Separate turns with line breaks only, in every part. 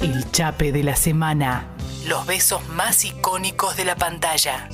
El chape de la semana. Los besos más icónicos de la pantalla.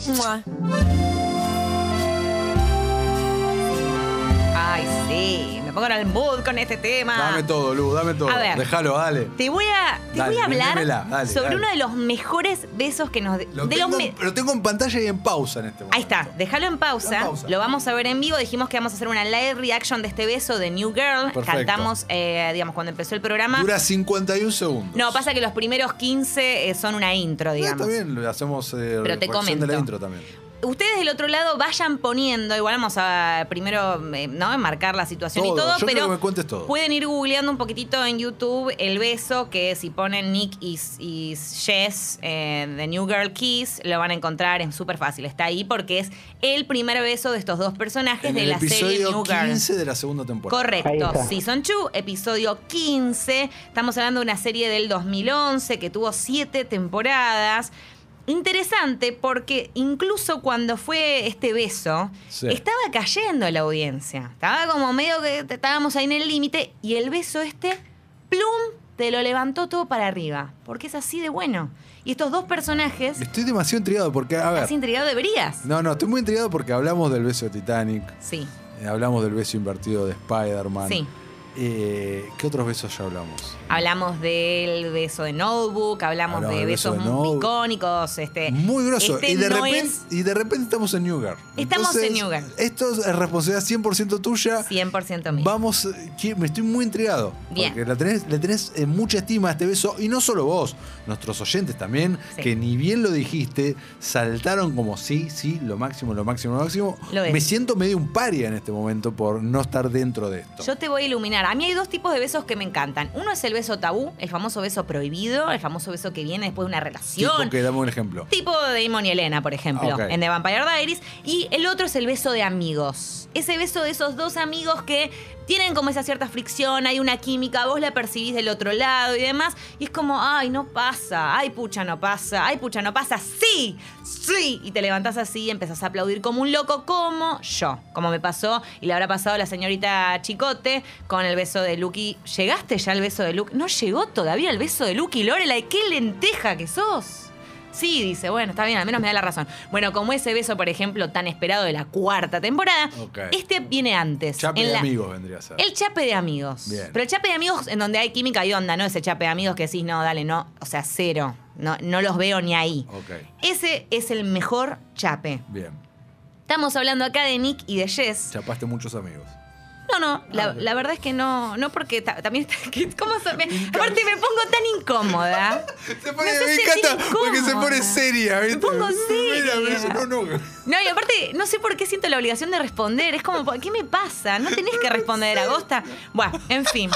Ay, sí, pongo en el mood con este tema.
Dame todo, Lu, dame todo.
A ver.
Déjalo, dale.
Te voy a, te
Dale,
voy a hablar
dale,
sobre
dale.
uno de los mejores besos que nos...
Lo,
de
tengo,
los me-
lo tengo en pantalla y en pausa en este momento.
Ahí está, déjalo en pausa.
En pausa.
Lo vamos a ver en vivo. Dijimos que vamos a hacer una live reaction de este beso de New Girl.
Perfecto.
Cantamos, eh, digamos, cuando empezó el programa.
Dura 51 segundos.
No, pasa que los primeros 15 eh, son una intro, digamos.
está bien, hacemos eh,
Pero te
de
comento.
la intro también.
Ustedes del otro lado vayan poniendo, igual vamos a primero eh, ¿no? marcar la situación y
Todo, yo
pero
quiero que me cuentes todo.
pueden ir googleando un poquitito en YouTube el beso que si ponen Nick y, y Jess eh, de New Girl Kiss lo van a encontrar, es súper fácil, está ahí porque es el primer beso de estos dos personajes
En
de
el
la serie New Girl.
15 de la segunda temporada.
Correcto. Season 2, episodio 15. Estamos hablando de una serie del 2011 que tuvo siete temporadas. Interesante porque incluso cuando fue este beso,
Sí.
estaba cayendo la audiencia. Estaba como medio que estábamos ahí en el límite y el beso este, plum, te lo levantó todo para arriba. Porque es así de bueno. Y estos dos personajes,
Estoy demasiado intrigado porque, a ver.
¿has intrigado deberías?
No, no, estoy muy intrigado porque hablamos del beso de Titanic,
Sí,
eh, hablamos del beso invertido de Spider-Man.
sí.
Eh, ¿Qué otros besos ya hablamos?
Hablamos del beso de Notebook, hablamos
Hablamos
de
del beso
besos
de
icónicos. Este,
Muy grosso.
este
y, de
no
repente,
es
y de repente estamos en New Girl.
Estamos en New Girl.
Esto es responsabilidad 100% tuya.
100% mío.
Vamos, que- me estoy muy intrigado.
Bien.
Porque la tenés- le tenés eh, mucha estima a este beso. Y no solo vos, nuestros oyentes también,
Sí.
que ni bien lo dijiste, saltaron como sí, sí, lo máximo, lo máximo, lo máximo.
Lo.
Me siento medio un paria en este momento por no estar dentro de esto.
Yo te voy a iluminar. A mí hay dos tipos de besos que me encantan. Uno es el beso tabú, el famoso beso prohibido, el famoso beso que viene después de una relación.
Tipo que dame un ejemplo.
Tipo de Damon y Elena, por ejemplo, en The Vampire Diaries. Y el otro es el beso de amigos. Ese beso de esos dos amigos que tienen como esa cierta fricción, hay una química, vos la percibís del otro lado y demás. Y es como, ay, no pasa, ay, pucha, no pasa, ay, pucha, no pasa, sí, sí. Y te levantás así y empezás a aplaudir como un loco, como yo, como me pasó y le habrá pasado a la señorita Chicote con el beso de Lucky. ¿Llegaste ya al beso de Lucky? No llegó todavía el beso de Lucky Lorelai, qué lenteja que sos. Sí, dice, bueno, está bien, al menos me da la razón. Bueno, como ese beso, por ejemplo, tan esperado de la cuarta temporada, este viene antes.
Chape
en
de
la-
amigos vendría a ser.
El chape de amigos.
Bien.
Pero el chape de amigos en donde hay química y onda, no ese chape de amigos que decís, no, dale, no. O sea, cero. No, no los veo ni ahí. Ese es el mejor chape.
bien.
Estamos hablando acá de Nick y de Jess.
Chapaste muchos amigos.
No, no, la,
Ah,
la verdad es que no, no porque ta- también está, ¿cómo se me- aparte me pongo tan incómoda.
Se pone,
Me
encanta porque se pone seria, ¿viste?
Me pongo
Mira,
seria.
mira, no, no.
No, y aparte, no sé por qué siento la obligación de responder. Es como, ¿qué me pasa? No tenés que responder, Agosta. Bueno, en fin.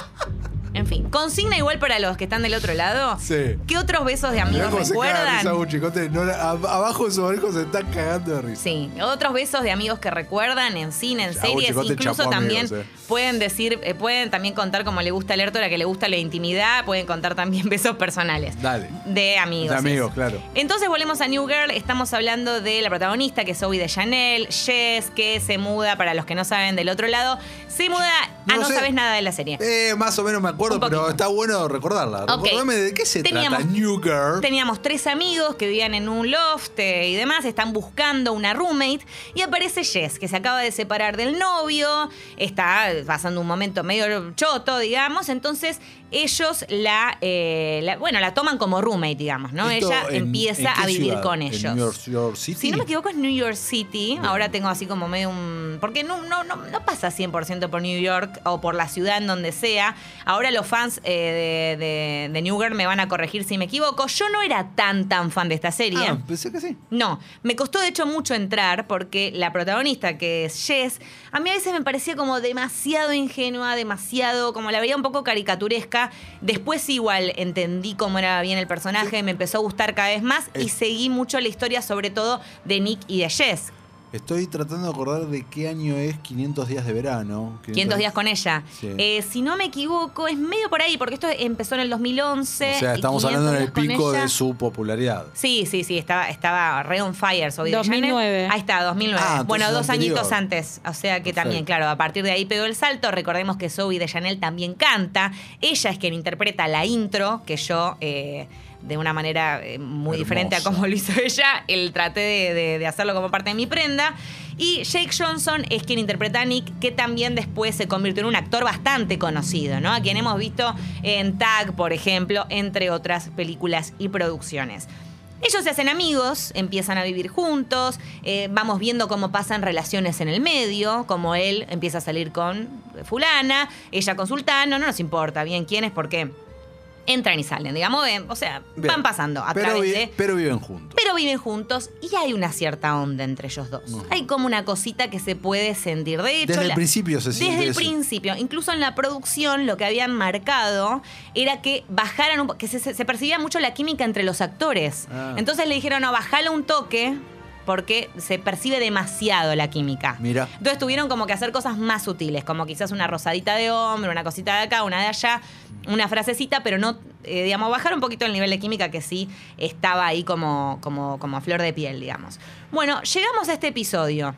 En fin. Consigna igual para los que están del otro lado.
Sí.
¿Qué otros besos de
Mirá
amigos
se caga
recuerdan?
un chicote. No, a- abajo de su orejo se está cagando de risa.
Sí, otros besos de amigos que recuerdan en cine, en series, incluso también
amigos, eh.
Pueden decir, eh, pueden también contar como le gusta a la que le gusta la intimidad, pueden contar también besos personales.
Dale.
De amigos.
De amigos,
eso.
claro.
Entonces volvemos a New Girl, estamos hablando de la protagonista, que es Zoe de Chanel, Jess, que se muda, para los que no saben del otro lado, se muda a
No
no
sé.
sabes nada de la serie.
Eh, más o menos me acuerdo, pero está bueno recordarla.
Ok.
Recordame de qué se
Teníamos-
trata New Girl.
Teníamos tres amigos que vivían en un loft eh, y demás, están buscando una roommate y aparece Jess, que se acaba de separar del novio, está pasando un momento medio choto, digamos, entonces ellos la, eh, la- bueno, la toman como roommate, digamos, ¿no?
Esto
Ella
en-
empieza
¿en
a vivir
ciudad?
con
¿En
ellos.
New York, City?
Si no me equivoco es New York City. Ahora tengo así como medio un... Porque no, no, no, no pasa 100% por New York o por la ciudad en donde sea. Ahora los fans eh, de, de- de New Girl me van a corregir si me equivoco. Yo no era tan, tan fan de esta serie.
Ah, pensé que sí.
No, me costó de hecho mucho entrar porque la protagonista, que es Jess, a mí a veces me parecía como demasiado ingenua, demasiado, como la veía un poco caricaturesca. Después igual entendí cómo era bien el personaje, me empezó a gustar cada vez más y seguí mucho la historia, sobre todo de Nick y de Jess.
Estoy tratando de acordar de qué año es 500 días de verano.
500 días con ella.
Sí.
Eh, si no me equivoco, es medio por ahí, porque esto empezó en el 2011.
O sea, estamos
500
hablando en el pico
ella-
de su popularidad.
Sí, sí, sí, estaba, estaba re on fire. De
2009.
Chanel. Ahí está, 2009.
Ah,
bueno, dos
anterior.
añitos antes. O sea que también, claro, a partir de ahí pegó el salto. Recordemos que Zoe de Chanel también canta. Ella es quien interpreta la intro, que yo, eh, de una manera eh, muy
Hermosa.
diferente a como lo hizo ella, el traté de, de- de hacerlo como parte de mi prenda. Y Jake Johnson es quien interpreta a Nick, que también después se convirtió en un actor bastante conocido, ¿no? A quien hemos visto en Tag, por ejemplo, entre otras películas y producciones. Ellos se hacen amigos, empiezan a vivir juntos, eh, vamos viendo cómo pasan relaciones en el medio, como él empieza a salir con fulana, ella con sultano, no nos importa bien quién es, porque entran y salen, digamos, eh, o sea,
Bien.
van pasando a
pero,
través
vi-
de...
pero viven juntos.
Pero viven juntos y hay una cierta onda entre ellos dos. Hay como una cosita que se puede sentir. De hecho,
Desde el principio se siente
Desde el principio. Incluso en la producción lo que habían marcado era que bajaran un que se, percibía mucho la química entre los actores.
Ah.
Entonces le dijeron, no, bajalo un toque porque se percibe demasiado la química.
Mira.
Entonces tuvieron como que hacer cosas más sutiles, como quizás una rosadita de hombre, una cosita de acá, una de allá, una frasecita, pero no, eh, digamos, bajar un poquito el nivel de química que sí estaba ahí como, como, como a flor de piel, digamos. Bueno, llegamos a este episodio.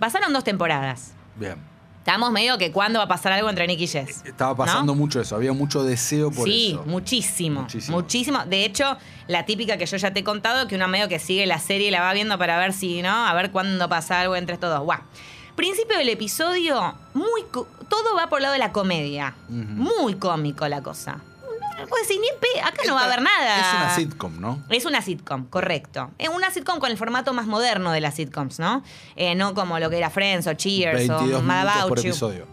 Pasaron dos temporadas.
Bien.
Estamos medio que cuándo va a pasar algo entre Nick y Jess.
Estaba pasando
¿no?
mucho eso, había mucho deseo por
sí,
eso.
muchísimo,
Muchísimo.
muchísimo. De hecho, la típica que yo ya te he contado, que uno medio que sigue la serie y la va viendo para ver si, ¿no? A ver cuándo pasa algo entre estos dos. Guau. Principio del episodio, muy todo va por el lado de la comedia. Muy cómico la cosa. Puedo decir ni pe- acá no va a haber nada.
Es una sitcom, ¿no?
Es una sitcom, correcto. Es una sitcom con el formato más moderno de las sitcoms, ¿no? Eh, no como lo que era Friends o Cheers
22
o Mad About
por
You.
episodio.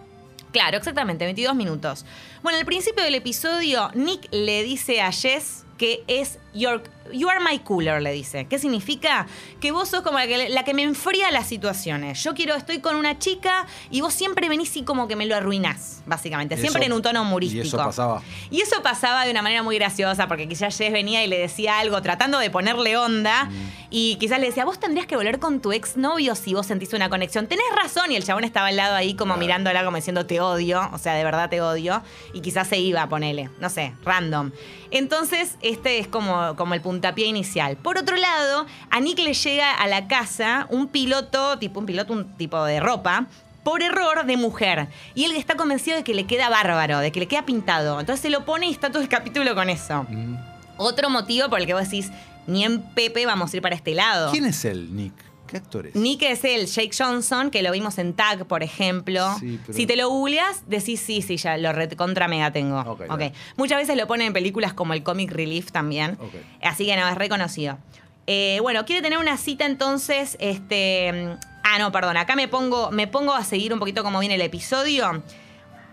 Claro, exactamente, 22 minutos. Bueno, al principio del episodio, Nick le dice a Jess que es you are my cooler, le dice. ¿Qué significa? Que vos sos como la que, la que me enfría las situaciones. Yo quiero, estoy con una chica y vos siempre venís y como que me lo arruinás, básicamente.
Y
Siempre
eso-
en un tono humorístico.
Y eso pasaba.
Y eso pasaba de una manera muy graciosa, porque quizás Jess venía y le decía algo tratando de ponerle onda,
Mm.
y quizás le decía, vos tendrías que volver con tu exnovio si vos sentís una conexión. Tenés razón, y el chabón estaba al lado ahí como
Claro.
mirándola como diciendo, te odio, o sea, de verdad te odio, y quizás se iba a ponerle, no sé, random. Entonces, este es como, como el puntapié inicial. Por otro lado, a Nick le llega a la casa un piloto, tipo un piloto, un tipo de ropa, por error de mujer. Y él está convencido de que le queda bárbaro, de que le queda pintado. Entonces se lo pone y está todo el capítulo con eso.
Mm.
Otro motivo por el que vos decís, ni en Pepe vamos a ir para este lado.
¿Quién es él, Nick? ¿Qué actor es?
Nick es el Jake Johnson, que lo vimos en Tag, por ejemplo.
Sí, pero-
Si te lo googleas, decís sí, sí, ya lo contra mega tengo. Muchas veces lo ponen en películas como el Comic Relief también. Así que no, es reconocido. Eh, bueno, quiere tener una cita entonces, este. Ah, no, perdón. Acá me pongo, me pongo a seguir un poquito cómo viene el episodio.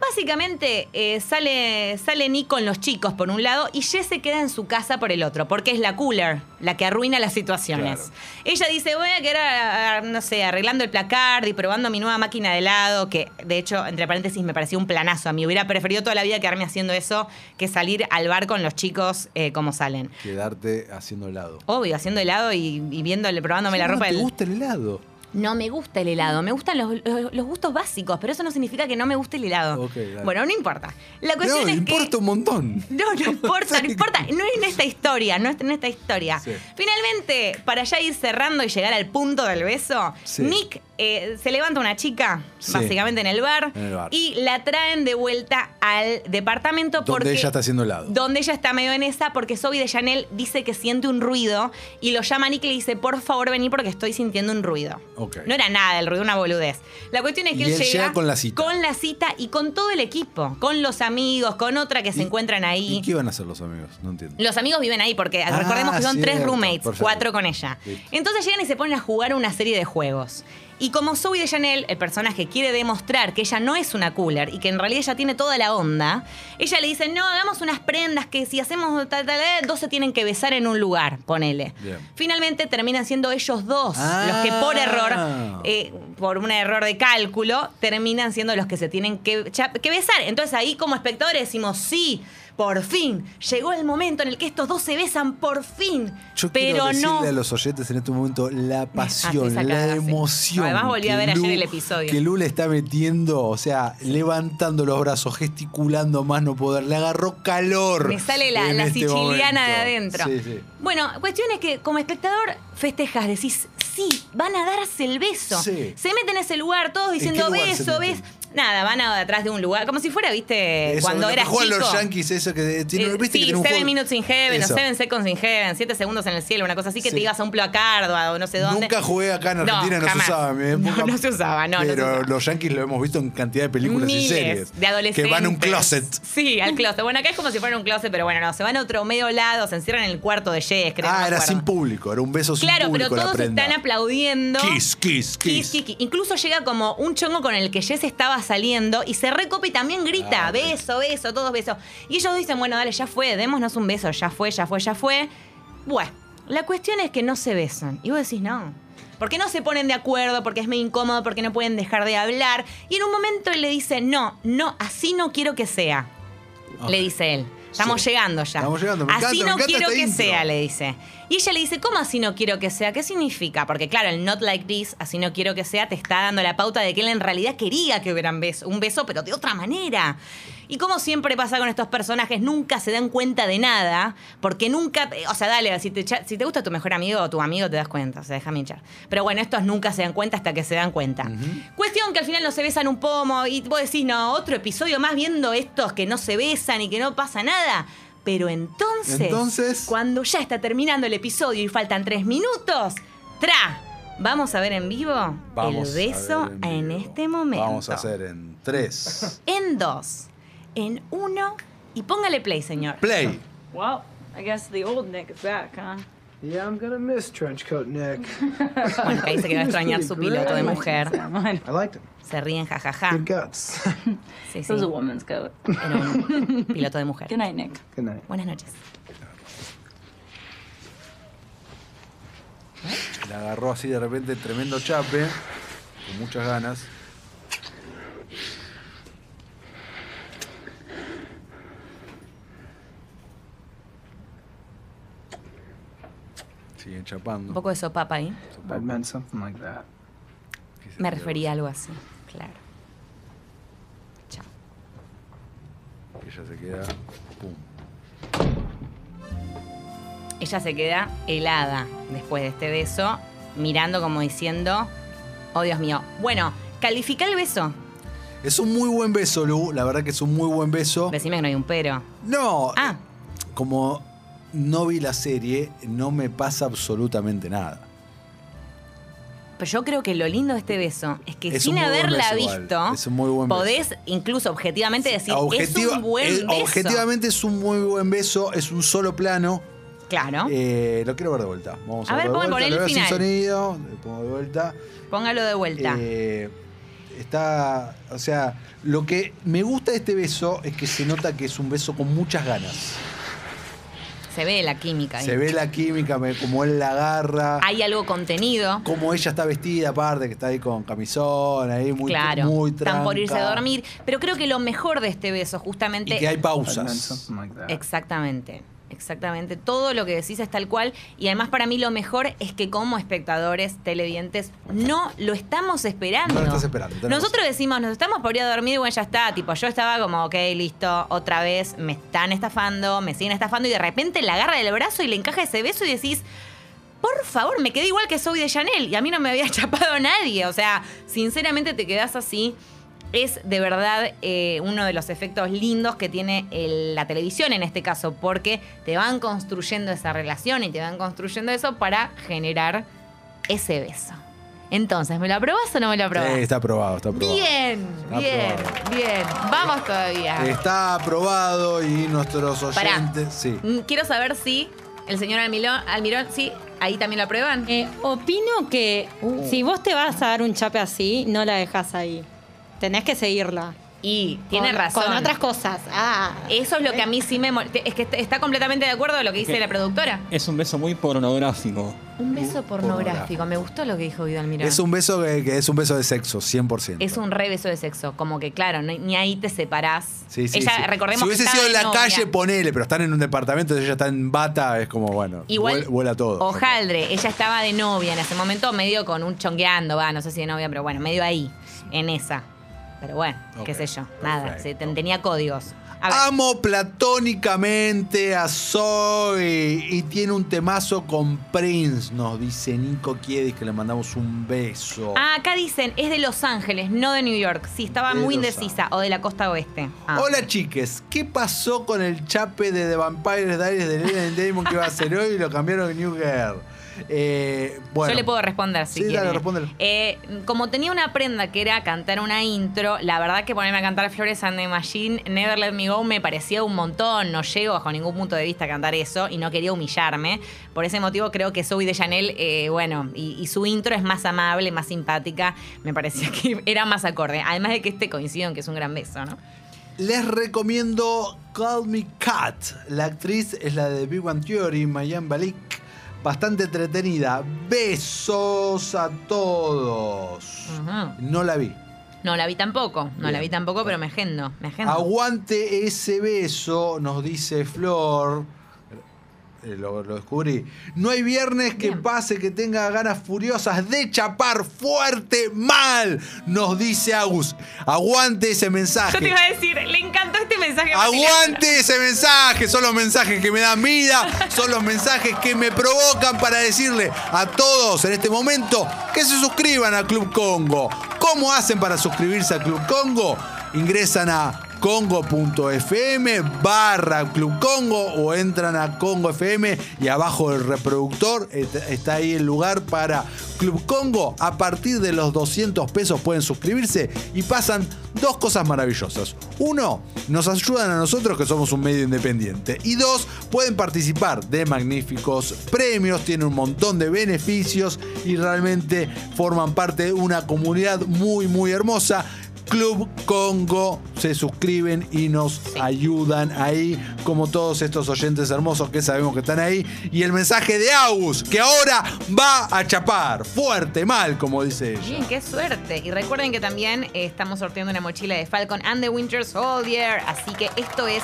Básicamente eh, sale, sale Nick con los chicos por un lado y Jess se queda en su casa por el otro, porque es la cooler, la que arruina las situaciones.
Claro.
Ella dice, voy a quedar, no sé, arreglando el placard y probando mi nueva máquina de helado, que de hecho, entre paréntesis, me pareció un planazo a mí. Hubiera preferido toda la vida quedarme haciendo eso que salir al bar con los chicos eh, como salen.
Quedarte haciendo helado.
Obvio, haciendo helado y, y viéndole, probándome la
¿Cómo
ropa
no te
del-
gusta el helado?
No me gusta el helado, me gustan los, los- los gustos básicos, pero eso no significa que no me guste el helado. Bueno, no importa. La cuestión
No,
es
importa
que...
un montón.
No, no importa, no importa. No es en esta historia, no es en esta historia.
Sí.
Finalmente, para ya ir cerrando y llegar al punto del beso,
Sí.
Nick eh, se levanta una chica,
Sí.
básicamente en el, bar,
En el bar.
y la traen de vuelta al departamento
Donde
porque
ella está haciendo helado.
donde ella está medio en esa, porque Zoe de Chanel dice que siente un ruido y lo llama a Nick y le dice, por favor vení porque estoy sintiendo un ruido. No era nada el ruido, una boludez. La cuestión es que
Y
él,
él llega con la cita.
Con la cita y con todo el equipo, con los amigos, con otra que se
¿Y-
encuentran ahí.
¿Y qué iban a hacer los amigos? No entiendo.
Los amigos viven ahí porque
Ah,
recordemos que son tres roommates,
Perfecto.
cuatro con ella.
Listo.
Entonces llegan y se ponen a jugar una serie de juegos. Y como Zoe de Chanel, el personaje, quiere demostrar que ella no es una cooler y que en realidad ella tiene toda la onda, ella le dice, no, hagamos unas prendas que si hacemos tal, tal, tal, dos se tienen que besar en un lugar, ponele.
Bien.
Finalmente terminan siendo ellos dos
Ah.
los que por error, eh, por un error de cálculo, terminan siendo los que se tienen que, que besar. Entonces ahí como espectadores decimos, sí, por fin, llegó el momento en el que estos dos se besan, por fin.
Yo
pero
quiero decirle
no.
a los oyentes en este momento la pasión,
sacada,
la
sí.
emoción.
Además, volví a ver ayer el episodio.
Que Lu le está metiendo, o sea, levantando los brazos, gesticulando más no poder. Le agarró calor.
Me sale la,
este
siciliana de adentro.
Sí, sí.
Bueno, cuestión es que como espectador festejas, decís, sí, van a darse el beso.
Sí.
Se meten en ese lugar todos
¿En
diciendo
lugar
beso, beso. Nada, van a detrás de un lugar, como si fuera, viste,
Eso,
cuando
que
eras chico.
los Yankees, eso que tiene,
Eh,
¿viste que
sí,
tiene un
Seven
juego?
Minutes in Heaven
Eso.
o Seven Seconds in Heaven, Siete segundos en el cielo, una cosa así que
Sí.
te ibas a un placardo o no sé dónde.
Nunca jugué acá en Argentina, no, se usaba en mi época.
No, no se usaba, no, no
Pero
usaba.
los Yankees lo hemos visto en cantidad de películas
Miles
y series.
de adolescentes.
Que van a un closet.
Sí, al closet. Bueno, acá es como si fuera un closet, pero bueno, no, se van a otro medio lado, se encierran en el cuarto de Jess, creo. no
Ah, era sin público, era un beso sin
Claro,
público
pero
la
todos están aplaudiendo.
Kiss, kiss, kiss.
Kiss, kiss, kiss. Incluso llega como un chongo con el que Jess estaba saliendo y se recopa y también grita,
Ah,
beso, beso, todos besos. Y ellos dicen, bueno, dale, ya fue, démonos un beso, ya fue, ya fue, ya fue. Bueno, la cuestión es que no se besan. Y vos decís, no. Porque no se ponen de acuerdo, porque es medio incómodo, porque no pueden dejar de hablar. Y en un momento él le dice, no, no, así no quiero que sea. Le dice él. Estamos
Sí.
llegando ya.
Estamos llegando, me
así
encanta,
no quiero
esta
que
intro.
sea, le dice. Y ella le dice, ¿cómo así no quiero que sea? ¿Qué significa? Porque claro, el not like this, así no quiero que sea, te está dando la pauta de que él en realidad quería que hubieran beso, un beso, pero de otra manera. Y como siempre pasa con estos personajes, nunca se dan cuenta de nada, porque nunca, o sea, dale, si te, cha- si te gusta tu mejor amigo o tu amigo, te das cuenta, o sea, déjame hinchar. Pero bueno, estos nunca se dan cuenta hasta que se dan cuenta. Cuestión que al final no se besan un pomo y vos decís, no, otro episodio más viendo estos que no se besan y que no pasa nada. Pero entonces,
Entonces-
cuando ya está terminando el episodio y faltan tres minutos, ¡tra! Vamos a ver en vivo
Vamos
el beso en, este momento.
Vamos a hacer en tres.
En dos, en uno y póngale play, señor.
Play.
Well, I guess the old Nick is back, huh?
Yeah, I'm gonna miss Trenchcoat Nick.
Bueno, que dice que va a extrañar su piloto de mujer.
I liked him.
Se ríen, jajaja.
Good guts.
Sí,
It
sí.
was a woman's coat.
Era un piloto de mujer.
Good night, Nick.
Good night.
Buenas noches.
La agarró así de repente, tremendo chape, con muchas ganas. Siguen chapando.
Un poco de sopapa ahí.
I meant something like that.
Y se
Me refería a algo así, claro. Chao.
Ella se queda. Pum.
Ella se queda helada después de este beso, mirando como diciendo, oh Dios mío. Bueno, califica el beso.
Es un muy buen beso, Lu. La verdad que es un muy buen beso.
Decime que no hay un pero.
No.
Ah,
Como no vi la serie, no me pasa absolutamente nada.
pero yo creo que lo lindo de este beso es que
Es
sin haberla
beso,
visto,
Es un muy buen beso.
podés incluso objetivamente decir,
Objetiva-
es un buen
eh,
beso.
Objetivamente es un muy buen beso, es un solo plano.
Claro.
Eh, lo quiero ver de vuelta. Vamos a,
A ver,
verlo de
ponga-
vuelta.
poné
Lo
el
sin sonido, le pongo de vuelta.
Póngalo de vuelta.
Eh, está, o sea, lo que me gusta de este beso es que se nota que es un beso con muchas ganas.
Se ve la química ahí.
Se ve la química, me- como él la agarra,
Hay algo contenido.
como ella está vestida aparte, que está ahí con camisón, ahí muy,
claro.
muy
Están por irse a dormir. Pero creo que lo mejor de este beso, justamente.
Y que hay pausas.
Exactamente. Exactamente, todo lo que decís es tal cual y además para mí lo mejor es que como espectadores televidentes no lo estamos esperando.
No lo estás esperando,
Nosotros decimos, nos estamos por ir a dormir y bueno, ya está, tipo, yo estaba como, ok, listo, otra vez me están estafando, me siguen estafando y de repente la agarra del brazo y le encaja ese beso y decís, por favor, me quedé igual que soy de Chanel y a mí no me había chapado nadie. O sea, sinceramente te quedás así. Es de verdad eh, uno de los efectos lindos que tiene el- la televisión en este caso, porque te van construyendo esa relación y te van construyendo eso para generar ese beso. Entonces, ¿me lo aprobás o no me lo aprobás?
Sí, está aprobado, está aprobado.
bien,
Está
bien,
aprobado.
bien. Vamos todavía.
Está aprobado y nuestros
Pará.
oyentes. Sí.
Mm, Quiero saber si el señor Almirón, Almirón, sí, ahí también lo aprueban.
Eh, opino que
Uh.
si vos te vas a dar un chape así, no la dejas ahí. Tenés que seguirla.
Y tiene
Con-
razón.
Con otras cosas. Ah.
Eso es lo que a mí sí me mol- Es que est- está completamente de acuerdo con lo que dice
Que-
la productora.
Es un beso muy pornográfico.
Un beso pornográfico.
pornográfico.
Me gustó lo que dijo Guido Almirón.
Es un beso que, que es un beso de sexo, 100%.
Es un re beso de sexo. Como que, claro, ni, ni ahí te separás.
Sí, sí,
ella,
sí.
recordemos
si hubiese
que
sido en la
de novia.
calle, ponele, pero están en un departamento, ella está en bata, es como, bueno,
Igual,
vuel- vuela todo.
Hojaldre, ella estaba de novia en ese momento, medio con un chongueando, va, no sé si de novia, pero bueno, medio ahí, en esa. Pero bueno, qué sé yo, nada, se- tenía códigos. A ver,
Amo platónicamente a Zoe y tiene un temazo con Prince, nos dice Nico Kiedis que le mandamos un beso.
Ah, acá dicen, es de Los Ángeles, no de New York. Sí, estaba
De
muy
Los
indecisa, o de la costa oeste. Ah.
Hola chiques, ¿qué pasó con el chape de The Vampire Diaries de Ellen Damon que iba a ser hoy y lo cambiaron en New Girl? Eh, bueno,
Yo le puedo responder si
Sí, dale,
quiere.
respóndele.
Eh, como tenía una prenda que era cantar una intro, la verdad que ponerme a cantar Flores and the Machine, Never Let Me Go, me parecía un montón. No llego bajo ningún punto de vista a cantar eso y no quería humillarme. Por ese motivo creo que Zoe de Chanel, eh, bueno, y, y su intro es más amable, más simpática. Me parecía que era más acorde. Además de que este coincido en que es un gran beso, ¿no?
Les recomiendo Call Me Cat. La actriz es la de Big One Theory, Mayan Balik. Bastante entretenida. Besos a todos. No la vi.
No la vi tampoco, no la vi tampoco, pero me agendo, me agendo.
Aguante ese beso, nos dice Flor. Eh, Lo, lo descubrí. No hay viernes que
Bien.
pase que tenga ganas furiosas de chapar fuerte mal, nos dice Agus. Aguante ese mensaje.
Yo te iba a decir, le encantó este mensaje.
Aguante ese mensaje, son los mensajes que me dan vida, son los mensajes que me provocan para decirle a todos en este momento que se suscriban a Club Congo. ¿Cómo hacen para suscribirse a Club Congo? Ingresan a congo.fm barra Club Congo o entran a Congo FM y abajo del reproductor está ahí el lugar para Club Congo. A partir de los 200 pesos pueden suscribirse y pasan dos cosas maravillosas. Uno, nos ayudan a nosotros que somos un medio independiente. Y dos, pueden participar de magníficos premios, tienen un montón de beneficios y realmente forman parte de una comunidad muy, muy hermosa. Club Congo se suscriben y nos ayudan ahí, como todos estos oyentes hermosos que sabemos que están ahí. Y el mensaje de Agus, que ahora va a chapar, fuerte, mal, como dice ella.
Bien, qué suerte. Y recuerden que también eh, estamos sorteando una mochila de Falcon and the Winter Soldier. Así que esto es.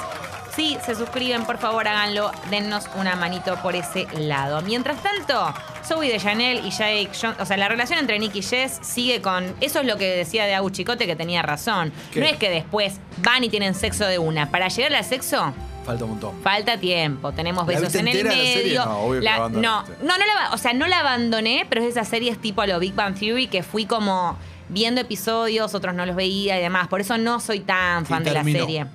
Si se suscriben, por favor háganlo. Dennos una manito por ese lado. Mientras tanto, Zoe de Chanel y Jake. O sea, la relación entre Nick y Jess sigue con. Eso es lo que decía de Agus Chicote, que tenía razón.
¿Qué?
No es que después van y tienen sexo de una. Para llegar al sexo.
Falta un montón.
Falta tiempo, tenemos
¿La
besos en el
entera la serie?
medio.
No, obvio que la
no, no, no la, o sea, no la abandoné, pero es de esas series tipo a lo Big Bang Theory que fui como viendo episodios, otros no los veía y demás. Por eso no soy tan fan de la serie.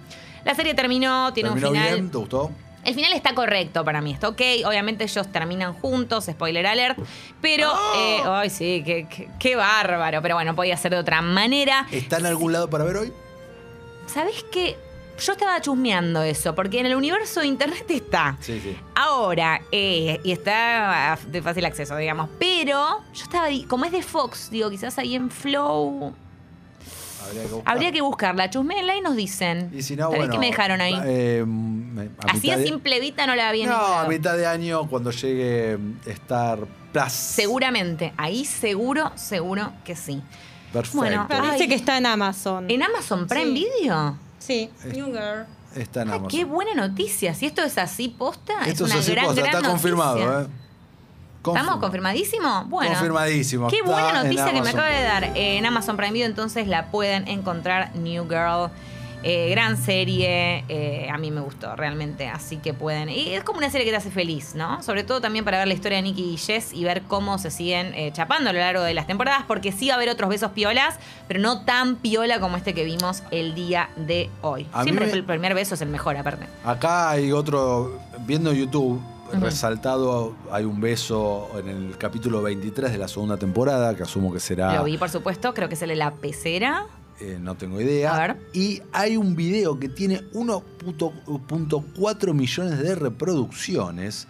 La serie terminó, tiene
¿Terminó
un final.
bien? ¿Te gustó?
El final está correcto para mí, está ok. Obviamente ellos terminan juntos, spoiler alert. Pero,
¡Ah!
eh, ay, sí, qué, qué- qué bárbaro. Pero bueno, podía ser de otra manera.
¿Está en algún lado para ver hoy?
¿Sabes qué? Yo estaba chusmeando eso, porque en el universo de internet está.
Sí, sí.
Ahora, eh, y está de fácil acceso, digamos. Pero yo estaba, como es de Fox, digo, quizás ahí en Flow.
Habría que buscar.
Habría que buscarla. Chusmela y nos dicen.
Y si no,
¿Sabés
bueno.
qué me dejaron ahí?
eh, a
Así a
de-
simple vista no la había
No, a mitad de año cuando llegue Star Plus.
Seguramente. Ahí seguro, seguro que sí.
Perfecto.
Bueno,
Parece
Ay.
que está en Amazon.
¿En Amazon Prime
Sí.
Video?
Sí, New Girl.
Está en
Ay,
Amazon.
qué buena noticia. Si esto es así, posta,
Esto
es
es
una
así,
gran,
posta,
gran
está confirmado. ¿eh?
¿Estamos confirmadísimos? Bueno.
Confirmadísimo.
Qué buena
en
noticia que me acaba de dar. Eh, en Amazon Prime Video entonces la pueden encontrar New Girl. Eh, gran serie, eh, a mí me gustó realmente, así que pueden. Y es como una serie que te hace feliz, ¿no? Sobre todo también para ver la historia de Nicky y Jess y ver cómo se siguen eh, chapando a lo largo de las temporadas, porque sí va a haber otros besos piolas, pero no tan piola como este que vimos el día de hoy.
A
Siempre
me-
el primer beso es el mejor, aparte.
Acá hay otro, viendo YouTube, resaltado, hay un beso en el capítulo 23 de la segunda temporada, que asumo que será...
Lo vi, por supuesto, creo que es el de la pecera.
eh, no tengo idea.
A ver.
Y hay un video que tiene 1.4 millones de reproducciones,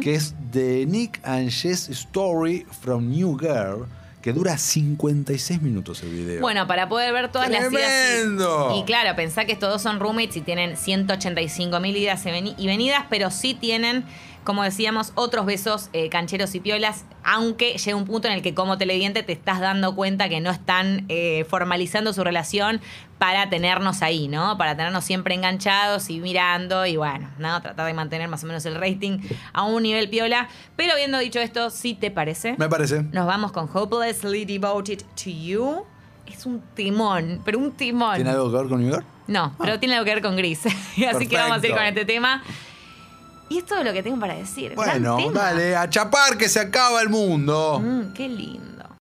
que es The Nick and Jess Story from New Girl, que dura 56 minutos el video.
Bueno, para poder ver todas las idas.
¡Tremendo!
Y, y claro, pensá que estos dos son roommates y tienen 185 mil idas y venidas, pero sí tienen, como decíamos, otros besos eh, cancheros y piolas, aunque llega un punto en el que como televidente te estás dando cuenta que no están eh, formalizando su relación para tenernos ahí, ¿no? Para tenernos siempre enganchados y mirando y bueno, ¿no? Tratar de mantener más o menos el rating a un nivel piola. Pero habiendo dicho esto, ¿sí te parece?
Me parece.
Nos vamos con Hopelessly Devoted to You. Es un timón, pero un timón.
¿Tiene algo que ver con New York?
No, pero tiene algo que ver con Gris. Así que vamos a ir con este tema. Y es todo lo que tengo para decir.
Bueno, dale, a chapar que se acaba el mundo.
Mm, qué lindo.